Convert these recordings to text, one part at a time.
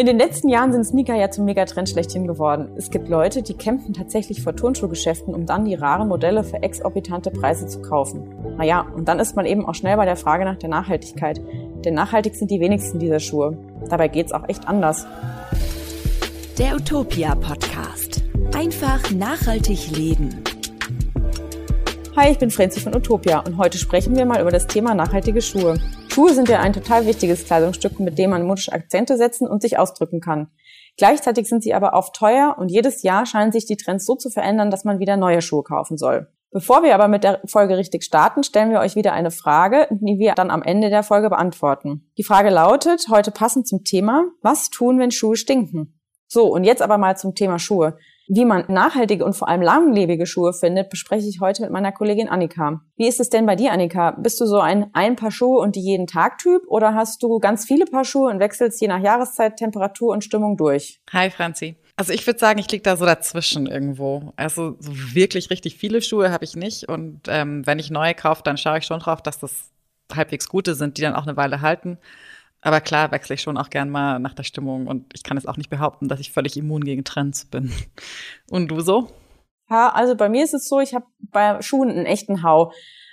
In den letzten Jahren sind Sneaker ja zum Megatrend schlechthin geworden. Es gibt Leute, die kämpfen tatsächlich vor Turnschuhgeschäften, um dann die raren Modelle für exorbitante Preise zu kaufen. Naja, und dann ist man eben auch schnell bei der Frage nach der Nachhaltigkeit. Denn nachhaltig sind die wenigsten dieser Schuhe. Dabei geht's auch echt anders. Der Utopia Podcast. Einfach nachhaltig leben. Hi, ich bin Franzi von Utopia und heute sprechen wir mal über das Thema nachhaltige Schuhe. Schuhe sind ja ein total wichtiges Kleidungsstück, mit dem man modische Akzente setzen und sich ausdrücken kann. Gleichzeitig sind sie aber oft teuer und jedes Jahr scheinen sich die Trends so zu verändern, dass man wieder neue Schuhe kaufen soll. Bevor wir aber mit der Folge richtig starten, stellen wir euch wieder eine Frage, die wir dann am Ende der Folge beantworten. Die Frage lautet, heute passend zum Thema, was tun, wenn Schuhe stinken? So, und jetzt aber mal zum Thema Schuhe. Wie man nachhaltige und vor allem langlebige Schuhe findet, bespreche ich heute mit meiner Kollegin Annika. Wie ist es denn bei dir, Annika? Bist du so ein ein Paar Schuhe und die jeden Tag Typ oder hast du ganz viele Paar Schuhe und wechselst je nach Jahreszeit, Temperatur und Stimmung durch? Hi Franzi. Also ich würde sagen, ich liege da so dazwischen irgendwo. Also so wirklich richtig viele Schuhe habe ich nicht und ähm, wenn ich neue kaufe, dann schaue ich schon drauf, dass das halbwegs gute sind, die dann auch eine Weile halten. Aber klar wechsle ich schon auch gern mal nach der Stimmung und ich kann jetzt auch nicht behaupten, dass ich völlig immun gegen Trends bin. Und du so? Ja, also bei mir ist es so, ich habe bei Schuhen einen echten Hau.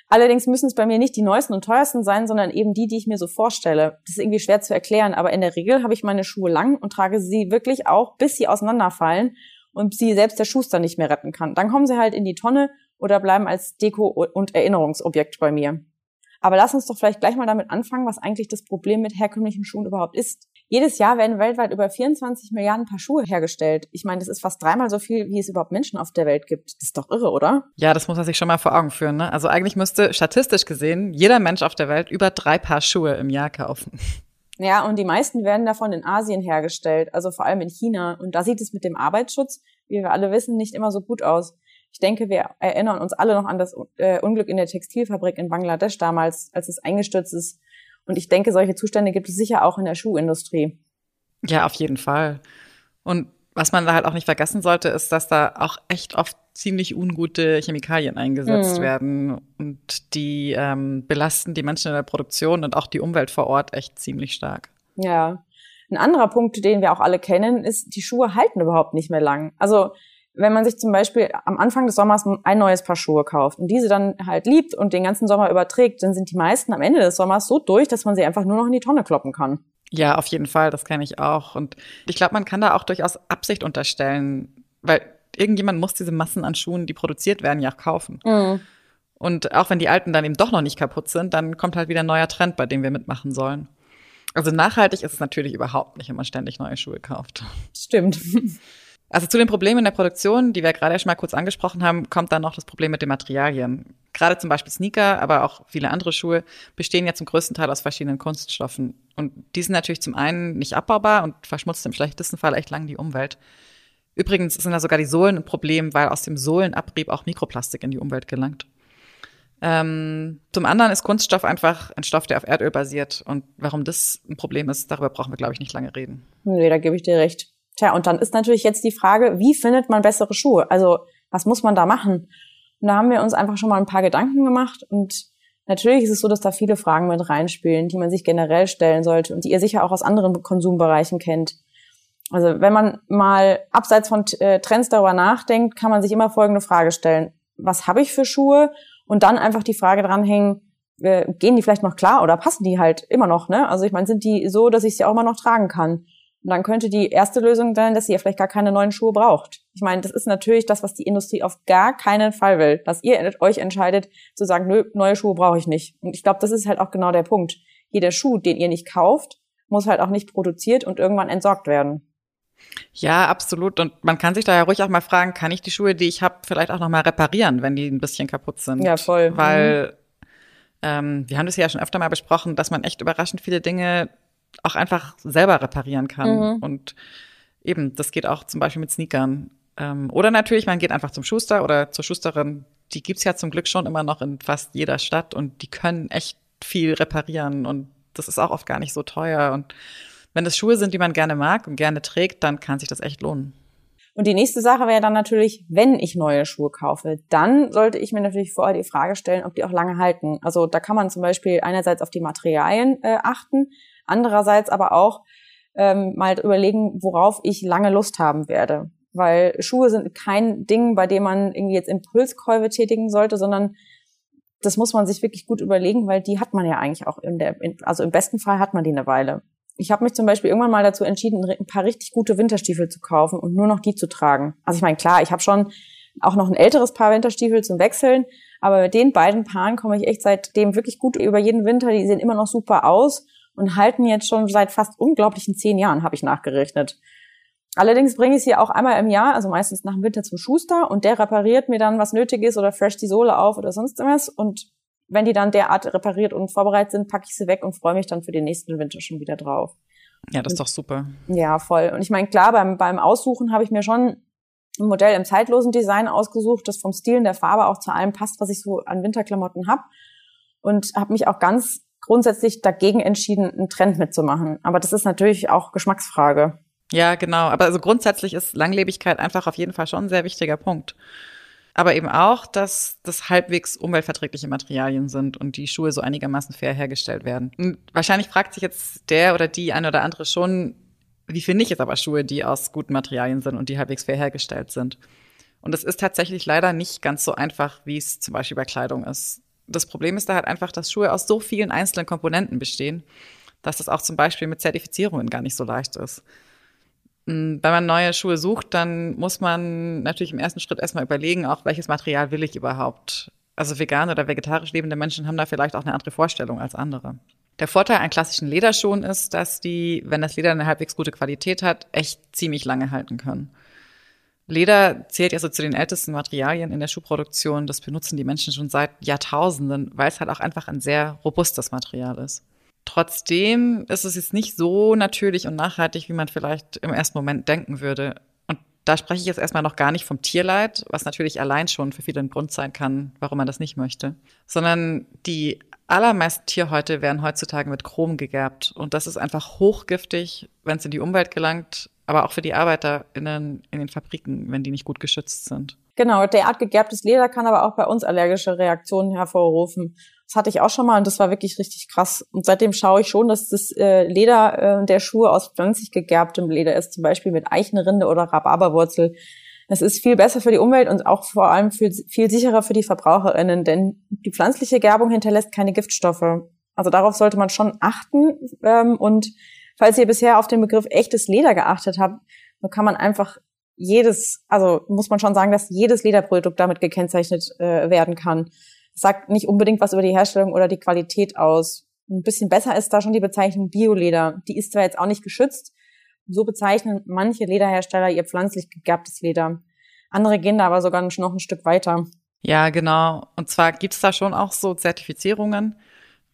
Allerdings müssen es bei mir nicht die neuesten und teuersten sein, sondern eben die, die ich mir so vorstelle. Das ist irgendwie schwer zu erklären, aber in der Regel habe ich meine Schuhe lang und trage sie wirklich auch, bis sie auseinanderfallen und sie selbst der Schuster nicht mehr retten kann. Dann kommen sie halt in die Tonne oder bleiben als Deko- und Erinnerungsobjekt bei mir. Aber lass uns doch vielleicht gleich mal damit anfangen, was eigentlich das Problem mit herkömmlichen Schuhen überhaupt ist. Jedes Jahr werden weltweit über 24 Milliarden Paar Schuhe hergestellt. Ich meine, das ist fast dreimal so viel, wie es überhaupt Menschen auf der Welt gibt. Das ist doch irre, oder? Ja, das muss man sich schon mal vor Augen führen. Ne? Also eigentlich müsste statistisch gesehen jeder Mensch auf der Welt über drei Paar Schuhe im Jahr kaufen. Ja, und die meisten werden davon in Asien hergestellt, also vor allem in China. Und da sieht es mit dem Arbeitsschutz, wie wir alle wissen, nicht immer so gut aus. Ich denke, wir erinnern uns alle noch an das äh, Unglück in der Textilfabrik in Bangladesch damals, als es eingestürzt ist. Und ich denke, solche Zustände gibt es sicher auch in der Schuhindustrie. Ja, auf jeden Fall. Und was man da halt auch nicht vergessen sollte, ist, dass da auch echt oft ziemlich ungute Chemikalien eingesetzt mhm. werden und die ähm, belasten die Menschen in der Produktion und auch die Umwelt vor Ort echt ziemlich stark. Ja. Ein anderer Punkt, den wir auch alle kennen, ist, die Schuhe halten überhaupt nicht mehr lang. Also wenn man sich zum Beispiel am Anfang des Sommers ein neues Paar Schuhe kauft und diese dann halt liebt und den ganzen Sommer überträgt, dann sind die meisten am Ende des Sommers so durch, dass man sie einfach nur noch in die Tonne kloppen kann. Ja, auf jeden Fall, das kenne ich auch. Und ich glaube, man kann da auch durchaus Absicht unterstellen, weil irgendjemand muss diese Massen an Schuhen, die produziert werden, ja auch kaufen. Mhm. Und auch wenn die alten dann eben doch noch nicht kaputt sind, dann kommt halt wieder ein neuer Trend, bei dem wir mitmachen sollen. Also nachhaltig ist es natürlich überhaupt nicht, wenn man ständig neue Schuhe kauft. Stimmt. Also zu den Problemen in der Produktion, die wir gerade schon mal kurz angesprochen haben, kommt dann noch das Problem mit den Materialien. Gerade zum Beispiel Sneaker, aber auch viele andere Schuhe bestehen ja zum größten Teil aus verschiedenen Kunststoffen. Und die sind natürlich zum einen nicht abbaubar und verschmutzen im schlechtesten Fall echt lang die Umwelt. Übrigens sind da sogar die Sohlen ein Problem, weil aus dem Sohlenabrieb auch Mikroplastik in die Umwelt gelangt. Ähm, zum anderen ist Kunststoff einfach ein Stoff, der auf Erdöl basiert. Und warum das ein Problem ist, darüber brauchen wir, glaube ich, nicht lange reden. Nee, da gebe ich dir recht. Tja, und dann ist natürlich jetzt die Frage, wie findet man bessere Schuhe? Also, was muss man da machen? Und da haben wir uns einfach schon mal ein paar Gedanken gemacht und natürlich ist es so, dass da viele Fragen mit reinspielen, die man sich generell stellen sollte und die ihr sicher auch aus anderen Konsumbereichen kennt. Also, wenn man mal abseits von äh, Trends darüber nachdenkt, kann man sich immer folgende Frage stellen. Was habe ich für Schuhe? Und dann einfach die Frage dranhängen, äh, gehen die vielleicht noch klar oder passen die halt immer noch, ne? Also ich meine, sind die so, dass ich sie auch immer noch tragen kann? Und dann könnte die erste Lösung sein, dass ihr vielleicht gar keine neuen Schuhe braucht. Ich meine, das ist natürlich das, was die Industrie auf gar keinen Fall will, dass ihr euch entscheidet zu sagen, nö, neue Schuhe brauche ich nicht. Und ich glaube, das ist halt auch genau der Punkt. Jeder Schuh, den ihr nicht kauft, muss halt auch nicht produziert und irgendwann entsorgt werden. Ja, absolut. Und man kann sich da ja ruhig auch mal fragen, kann ich die Schuhe, die ich habe, vielleicht auch noch mal reparieren, wenn die ein bisschen kaputt sind? Ja, voll. Weil mhm. ähm, wir haben das ja schon öfter mal besprochen, dass man echt überraschend viele Dinge auch einfach selber reparieren kann. Mhm. Und eben, das geht auch zum Beispiel mit Sneakern. Ähm, oder natürlich, man geht einfach zum Schuster oder zur Schusterin. Die gibt's ja zum Glück schon immer noch in fast jeder Stadt und die können echt viel reparieren und das ist auch oft gar nicht so teuer. Und wenn es Schuhe sind, die man gerne mag und gerne trägt, dann kann sich das echt lohnen. Und die nächste Sache wäre dann natürlich, wenn ich neue Schuhe kaufe, dann sollte ich mir natürlich vorher die Frage stellen, ob die auch lange halten. Also da kann man zum Beispiel einerseits auf die Materialien äh, achten, Andererseits aber auch, ähm, mal überlegen, worauf ich lange Lust haben werde. Weil Schuhe sind kein Ding, bei dem man irgendwie jetzt Impulskäufe tätigen sollte, sondern das muss man sich wirklich gut überlegen, weil die hat man ja eigentlich auch in der, in, also im besten Fall hat man die eine Weile. Ich habe mich zum Beispiel irgendwann mal dazu entschieden, ein paar richtig gute Winterstiefel zu kaufen und nur noch die zu tragen. Also ich meine, klar, ich habe schon auch noch ein älteres Paar Winterstiefel zum Wechseln, aber mit den beiden Paaren komme ich echt seitdem wirklich gut über jeden Winter. Die sehen immer noch super aus und halten jetzt schon seit fast unglaublichen zehn Jahren, habe ich nachgerechnet. Allerdings bringe ich sie auch einmal im Jahr, also meistens nach dem Winter zum Schuster und der repariert mir dann, was nötig ist oder fresh die Sohle auf oder sonst was. Und wenn die dann derart repariert und vorbereitet sind, packe ich sie weg und freue mich dann für den nächsten Winter schon wieder drauf. Ja, das ist doch super. Ja, voll. Und ich meine, klar, beim, beim Aussuchen habe ich mir schon ein Modell im zeitlosen Design ausgesucht, das vom Stil und der Farbe auch zu allem passt, was ich so an Winterklamotten habe. Und habe mich auch ganz grundsätzlich dagegen entschieden, einen Trend mitzumachen. Aber das ist natürlich auch Geschmacksfrage. Ja, genau. Aber also grundsätzlich ist Langlebigkeit einfach auf jeden Fall schon ein sehr wichtiger Punkt. Aber eben auch, dass das halbwegs umweltverträgliche Materialien sind und die Schuhe so einigermaßen fair hergestellt werden. Und wahrscheinlich fragt sich jetzt der oder die eine oder andere schon, wie finde ich jetzt aber Schuhe, die aus guten Materialien sind und die halbwegs fair hergestellt sind? Und es ist tatsächlich leider nicht ganz so einfach, wie es zum Beispiel bei Kleidung ist das Problem ist da halt einfach, dass Schuhe aus so vielen einzelnen Komponenten bestehen, dass das auch zum Beispiel mit Zertifizierungen gar nicht so leicht ist. Hm, wenn man neue Schuhe sucht, dann muss man natürlich im ersten Schritt erstmal überlegen, auch welches Material will ich überhaupt. Also vegan oder vegetarisch lebende Menschen haben da vielleicht auch eine andere Vorstellung als andere. Der Vorteil an klassischen Lederschuhen ist, dass die, wenn das Leder eine halbwegs gute Qualität hat, echt ziemlich lange halten können. Leder zählt ja so zu den ältesten Materialien in der Schuhproduktion. Das benutzen die Menschen schon seit Jahrtausenden, weil es halt auch einfach ein sehr robustes Material ist. Trotzdem ist es jetzt nicht so natürlich und nachhaltig, wie man vielleicht im ersten Moment denken würde. Und da spreche ich jetzt erstmal noch gar nicht vom Tierleid, was natürlich allein schon für viele ein Grund sein kann, warum man das nicht möchte, sondern die allermeisten Tierhäute werden heutzutage mit Chrom gegerbt. Und das ist einfach hochgiftig, wenn es in die Umwelt gelangt aber auch für die ArbeiterInnen in den Fabriken, wenn die nicht gut geschützt sind. Genau, derart gegerbtes Leder kann aber auch bei uns allergische Reaktionen hervorrufen. Das hatte ich auch schon mal und das war wirklich richtig krass. Und seitdem schaue ich schon, dass das äh, Leder äh, der Schuhe aus pflanzlich gegerbtem Leder ist, zum Beispiel mit Eichenrinde oder Rhabarberwurzel. Es ist viel besser für die Umwelt und auch vor allem viel, viel sicherer für die VerbraucherInnen, denn die pflanzliche Gerbung hinterlässt keine Giftstoffe. Also darauf sollte man schon achten ähm, und falls ihr bisher auf den Begriff echtes Leder geachtet habt, so kann man einfach jedes, also muss man schon sagen, dass jedes Lederprodukt damit gekennzeichnet äh, werden kann. Sagt nicht unbedingt was über die Herstellung oder die Qualität aus. Ein bisschen besser ist da schon die Bezeichnung Bioleder. Die ist zwar jetzt auch nicht geschützt, so bezeichnen manche Lederhersteller ihr pflanzlich gegerbtes Leder. Andere gehen da aber sogar noch ein Stück weiter. Ja, genau. Und zwar gibt's da schon auch so Zertifizierungen.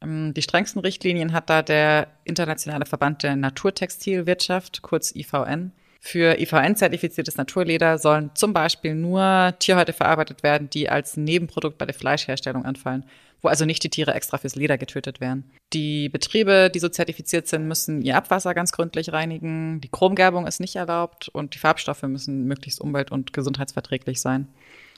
Ähm, die strengsten Richtlinien hat da der Internationale Verband der Naturtextilwirtschaft, kurz IVN. Für IVN-zertifiziertes Naturleder sollen zum Beispiel nur Tierhäute verarbeitet werden, die als Nebenprodukt bei der Fleischherstellung anfallen, wo also nicht die Tiere extra fürs Leder getötet werden. Die Betriebe, die so zertifiziert sind, müssen ihr Abwasser ganz gründlich reinigen, die Chromgerbung ist nicht erlaubt und die Farbstoffe müssen möglichst umwelt- und gesundheitsverträglich sein.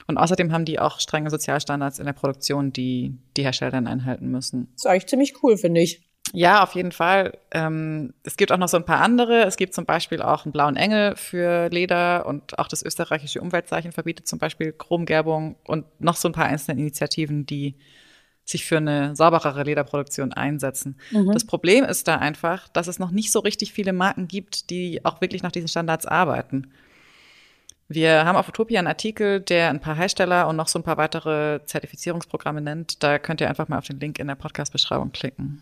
Und außerdem haben die auch strenge Sozialstandards in der Produktion, die die Hersteller dann einhalten müssen. Das ist eigentlich ziemlich cool, finde ich. Ja, auf jeden Fall. Ähm, es gibt auch noch so ein paar andere. Es gibt zum Beispiel auch einen blauen Engel für Leder und auch das österreichische Umweltzeichen verbietet zum Beispiel Chromgerbung und noch so ein paar einzelne Initiativen, die sich für eine sauberere Lederproduktion einsetzen. Mhm. Das Problem ist da einfach, dass es noch nicht so richtig viele Marken gibt, die auch wirklich nach diesen Standards arbeiten. Wir haben auf Utopia einen Artikel, der ein paar Hersteller und noch so ein paar weitere Zertifizierungsprogramme nennt. Da könnt ihr einfach mal auf den Link in der Podcast-Beschreibung klicken.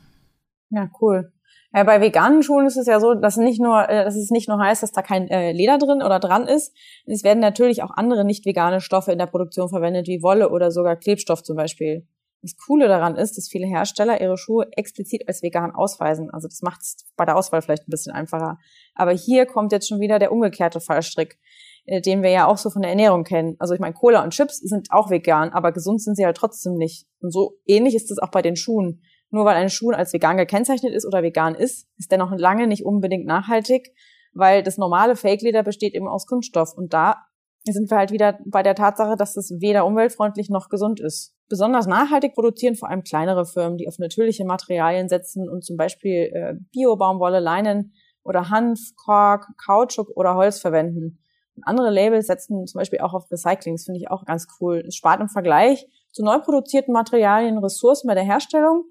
Ja, cool. Ja, bei veganen Schuhen ist es ja so, dass nicht nur, äh, dass es nicht nur heißt, dass da kein äh, Leder drin oder dran ist. Es werden natürlich auch andere nicht vegane Stoffe in der Produktion verwendet, wie Wolle oder sogar Klebstoff zum Beispiel. Das Coole daran ist, dass viele Hersteller ihre Schuhe explizit als vegan ausweisen. Also das macht es bei der Auswahl vielleicht ein bisschen einfacher. Aber hier kommt jetzt schon wieder der umgekehrte Fallstrick. Äh, den wir ja auch so von der Ernährung kennen. Also ich meine, Cola und Chips sind auch vegan, aber gesund sind sie halt trotzdem nicht. Und so ähnlich ist es auch bei den Schuhen. Nur weil ein Schuh als vegan gekennzeichnet ist oder vegan ist, ist der noch lange nicht unbedingt nachhaltig, weil das normale Fake-Leder besteht eben aus Kunststoff. Und da sind wir halt wieder bei der Tatsache, dass es weder umweltfreundlich noch gesund ist. Besonders nachhaltig produzieren vor allem kleinere Firmen, die auf natürliche Materialien setzen und zum Beispiel äh, Bio-Baumwolle, Leinen oder Hanf, Kork, Kautschuk oder Holz verwenden. Andere Labels setzen zum Beispiel auch auf Recycling. Das finde ich auch ganz cool. Es spart im Vergleich zu neu produzierten Materialien Ressourcen bei der Herstellung.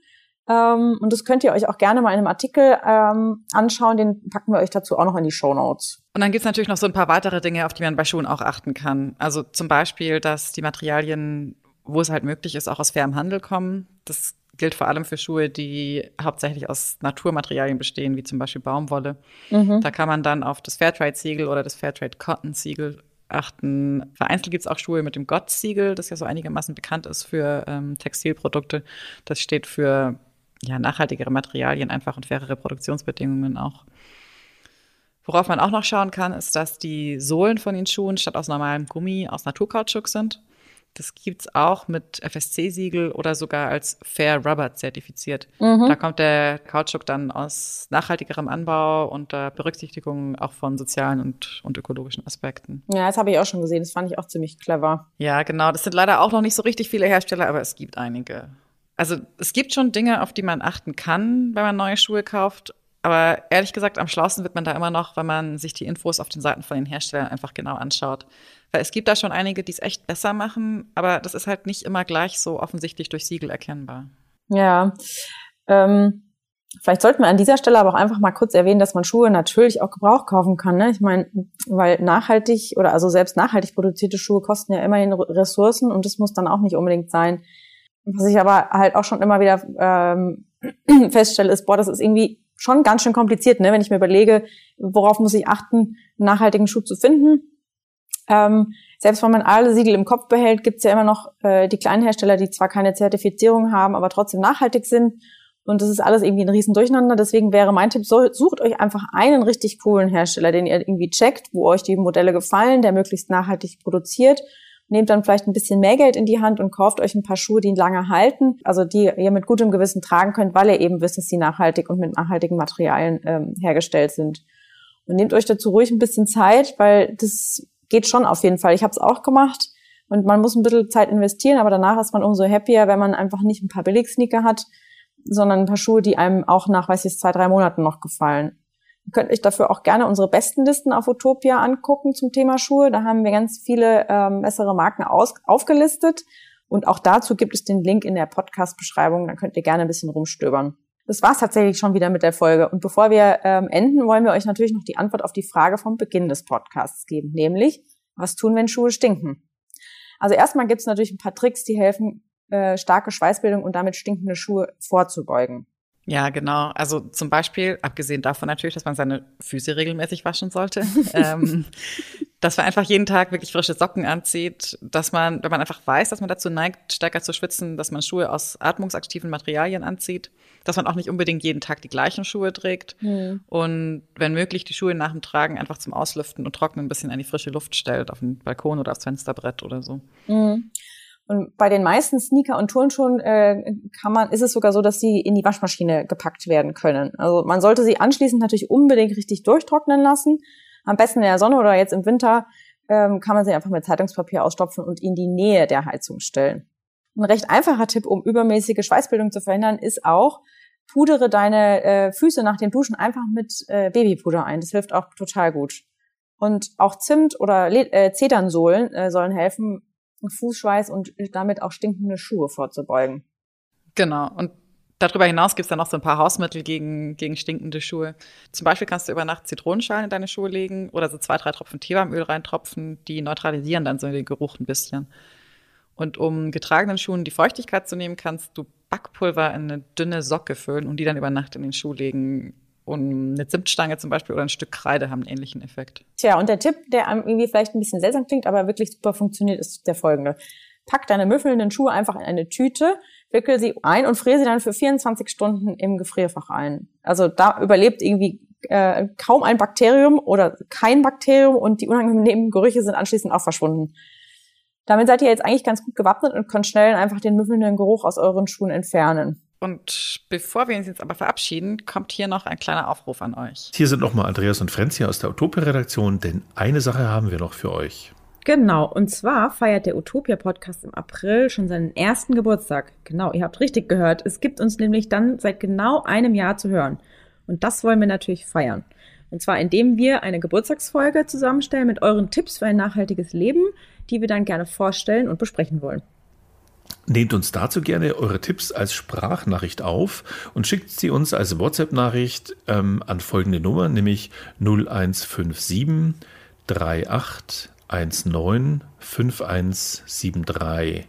Ähm, und das könnt ihr euch auch gerne mal in einem Artikel ähm, anschauen. Den packen wir euch dazu auch noch in die Show Notes. Und dann gibt's natürlich noch so ein paar weitere Dinge, auf die man bei Schuhen auch achten kann. Also zum Beispiel, dass die Materialien, wo es halt möglich ist, auch aus fairem Handel kommen. Das gilt vor allem für Schuhe, die hauptsächlich aus Naturmaterialien bestehen, wie zum Beispiel Baumwolle. Mhm. Da kann man dann auf das Fairtrade-Siegel oder das Fairtrade-Cotton-Siegel achten. Vereinzelt gibt es auch Schuhe mit dem Gott-Siegel, das ja so einigermaßen bekannt ist für ähm, Textilprodukte. Das steht für ja, nachhaltigere Materialien einfach und fairere Produktionsbedingungen auch. Worauf man auch noch schauen kann, ist, dass die Sohlen von den Schuhen statt aus normalem Gummi aus Naturkautschuk sind. Das gibt's auch mit FSC-Siegel oder sogar als Fair Rubber zertifiziert. Mhm. Da kommt der Kautschuk dann aus nachhaltigerem Anbau unter Berücksichtigung auch von sozialen und, und ökologischen Aspekten. Ja, das habe ich auch schon gesehen. Das fand ich auch ziemlich clever. Ja, genau. Das sind leider auch noch nicht so richtig viele Hersteller, aber es gibt einige. Also es gibt schon Dinge, auf die man achten kann, wenn man neue Schuhe kauft. Aber ehrlich gesagt, am schlausten wird man da immer noch, wenn man sich die Infos auf den Seiten von den Herstellern einfach genau anschaut. Weil es gibt da schon einige, die es echt besser machen, aber das ist halt nicht immer gleich so offensichtlich durch Siegel erkennbar. Ja. Ähm, vielleicht sollten wir an dieser Stelle aber auch einfach mal kurz erwähnen, dass man Schuhe natürlich auch Gebrauch kaufen kann. Ne? Ich meine, weil nachhaltig oder also selbst nachhaltig produzierte Schuhe kosten ja immerhin Ressourcen und das muss dann auch nicht unbedingt sein. Was ich aber halt auch schon immer wieder ähm, feststelle, ist, boah, das ist irgendwie schon ganz schön kompliziert, ne? wenn ich mir überlege, worauf muss ich achten, einen nachhaltigen Schuh zu finden. Ähm, selbst wenn man alle Siegel im Kopf behält, gibt es ja immer noch äh, die kleinen Hersteller, die zwar keine Zertifizierung haben, aber trotzdem nachhaltig sind. Und das ist alles irgendwie ein riesen Durcheinander. Deswegen wäre mein Tipp, so, sucht euch einfach einen richtig coolen Hersteller, den ihr irgendwie checkt, wo euch die Modelle gefallen, der möglichst nachhaltig produziert nehmt dann vielleicht ein bisschen mehr Geld in die Hand und kauft euch ein paar Schuhe, die lange halten, also die ihr mit gutem Gewissen tragen könnt, weil ihr eben wisst, dass sie nachhaltig und mit nachhaltigen Materialien ähm, hergestellt sind. Und nehmt euch dazu ruhig ein bisschen Zeit, weil das geht schon auf jeden Fall. Ich habe es auch gemacht und man muss ein bisschen Zeit investieren, aber danach ist man umso happier, wenn man einfach nicht ein paar Billig-Sneaker hat, sondern ein paar Schuhe, die einem auch nach, weiß ich, zwei, drei Monaten noch gefallen. Ihr könnt euch dafür auch gerne unsere besten Listen auf Utopia angucken zum Thema Schuhe. Da haben wir ganz viele ähm, bessere Marken aus aufgelistet. Und auch dazu gibt es den Link in der Podcast-Beschreibung. Da könnt ihr gerne ein bisschen rumstöbern. Das war's tatsächlich schon wieder mit der Folge. Und bevor wir ähm, enden, wollen wir euch natürlich noch die Antwort auf die Frage vom Beginn des Podcasts geben, nämlich, was tun, wenn Schuhe stinken? Also erstmal gibt es natürlich ein paar Tricks, die helfen, äh, starke Schweißbildung und damit stinkende Schuhe vorzubeugen. Ja, genau. Also zum Beispiel, abgesehen davon natürlich, dass man seine Füße regelmäßig waschen sollte, ähm, dass man einfach jeden Tag wirklich frische Socken anzieht, dass man, wenn man einfach weiß, dass man dazu neigt, stärker zu schwitzen, dass man Schuhe aus atmungsaktiven Materialien anzieht, dass man auch nicht unbedingt jeden Tag die gleichen Schuhe trägt mhm. und wenn möglich die Schuhe nach dem Tragen einfach zum Auslüften und Trocknen ein bisschen an die frische Luft stellt, auf den Balkon oder aufs Fensterbrett oder so. Mhm. Und bei den meisten Sneaker und Turnschuhen äh, kann man, ist es sogar so, dass sie in die Waschmaschine gepackt werden können. Also man sollte sie anschließend natürlich unbedingt richtig durchtrocknen lassen. Am besten in der Sonne oder jetzt im Winter ähm, kann man sie einfach mit Zeitungspapier ausstopfen und in die Nähe der Heizung stellen. Ein recht einfacher Tipp, um übermäßige Schweißbildung zu verhindern, ist auch, pudere deine äh, Füße nach dem Duschen einfach mit äh, Babypuder ein. Das hilft auch total gut. Und auch Zimt oder äh, Zedernsohlen äh, sollen helfen, Fußschweiß und damit auch stinkende Schuhe vorzubeugen. Genau. Und darüber hinaus gibt es dann noch so ein paar Hausmittel gegen, gegen stinkende Schuhe. Zum Beispiel kannst du über Nacht Zitronenschalen in deine Schuhe legen oder so zwei, drei Tropfen Teebaumöl reintropfen. Die neutralisieren dann so den Geruch ein bisschen. Und um getragenen Schuhen die Feuchtigkeit zu nehmen, kannst du Backpulver in eine dünne Socke füllen und die dann über Nacht in den Schuh legen. Und eine Zimtstange zum Beispiel oder ein Stück Kreide haben einen ähnlichen Effekt. Tja, und der Tipp, der irgendwie vielleicht ein bisschen seltsam klingt, aber wirklich super funktioniert, ist der folgende. Pack deine müffelnden Schuhe einfach in eine Tüte, wickel sie ein und friere sie dann für 24 Stunden im Gefrierfach ein. Also da überlebt irgendwie äh, kaum ein Bakterium oder kein Bakterium und die unangenehmen Gerüche sind anschließend auch verschwunden. Damit seid ihr jetzt eigentlich ganz gut gewappnet und könnt schnell einfach den müffelnden Geruch aus euren Schuhen entfernen. Und bevor wir uns jetzt aber verabschieden, kommt hier noch ein kleiner Aufruf an euch. Hier sind nochmal Andreas und Frenz hier aus der Utopia-Redaktion, denn eine Sache haben wir noch für euch. Genau, und zwar feiert der Utopia-Podcast im April schon seinen ersten Geburtstag. Genau, ihr habt richtig gehört. Es gibt uns nämlich dann seit genau einem Jahr zu hören. Und das wollen wir natürlich feiern. Und zwar indem wir eine Geburtstagsfolge zusammenstellen mit euren Tipps für ein nachhaltiges Leben, die wir dann gerne vorstellen und besprechen wollen. Nehmt uns dazu gerne eure Tipps als Sprachnachricht auf und schickt sie uns als WhatsApp-Nachricht ähm, an folgende Nummer, nämlich 0157 38 195173.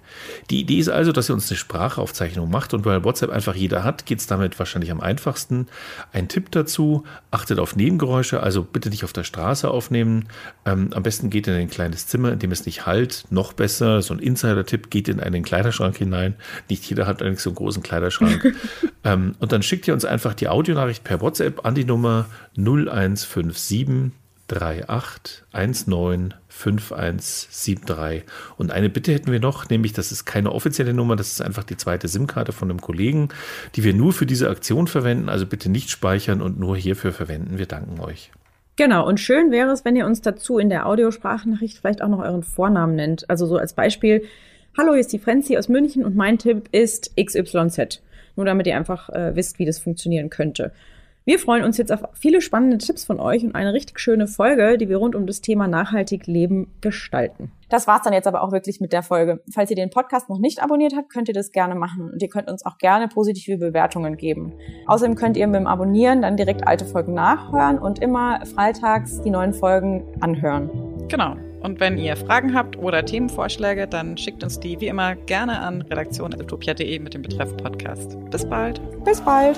Die Idee ist also, dass ihr uns eine Sprachaufzeichnung macht und weil WhatsApp einfach jeder hat, geht es damit wahrscheinlich am einfachsten. Ein Tipp dazu, achtet auf Nebengeräusche, also bitte nicht auf der Straße aufnehmen. Ähm, am besten geht in ein kleines Zimmer, in dem es nicht halt. Noch besser, so ein Insider-Tipp, geht in einen Kleiderschrank hinein. Nicht jeder hat eigentlich so einen großen Kleiderschrank. ähm, und dann schickt ihr uns einfach die Audionachricht per WhatsApp an die Nummer 0157 38195173. Und eine Bitte hätten wir noch, nämlich das ist keine offizielle Nummer, das ist einfach die zweite SIM-Karte von einem Kollegen, die wir nur für diese Aktion verwenden. Also bitte nicht speichern und nur hierfür verwenden. Wir danken euch. Genau, und schön wäre es, wenn ihr uns dazu in der Audiosprachnachricht vielleicht auch noch euren Vornamen nennt. Also so als Beispiel, hallo, hier ist die Frenzy aus München und mein Tipp ist XYZ. Nur damit ihr einfach äh, wisst, wie das funktionieren könnte. Wir freuen uns jetzt auf viele spannende Tipps von euch und eine richtig schöne Folge, die wir rund um das Thema nachhaltig Leben gestalten. Das war's dann jetzt aber auch wirklich mit der Folge. Falls ihr den Podcast noch nicht abonniert habt, könnt ihr das gerne machen und ihr könnt uns auch gerne positive Bewertungen geben. Außerdem könnt ihr mit dem Abonnieren dann direkt alte Folgen nachhören und immer freitags die neuen Folgen anhören. Genau. Und wenn ihr Fragen habt oder Themenvorschläge, dann schickt uns die wie immer gerne an redaktion.utopia.de mit dem Betreff Podcast. Bis bald. Bis bald.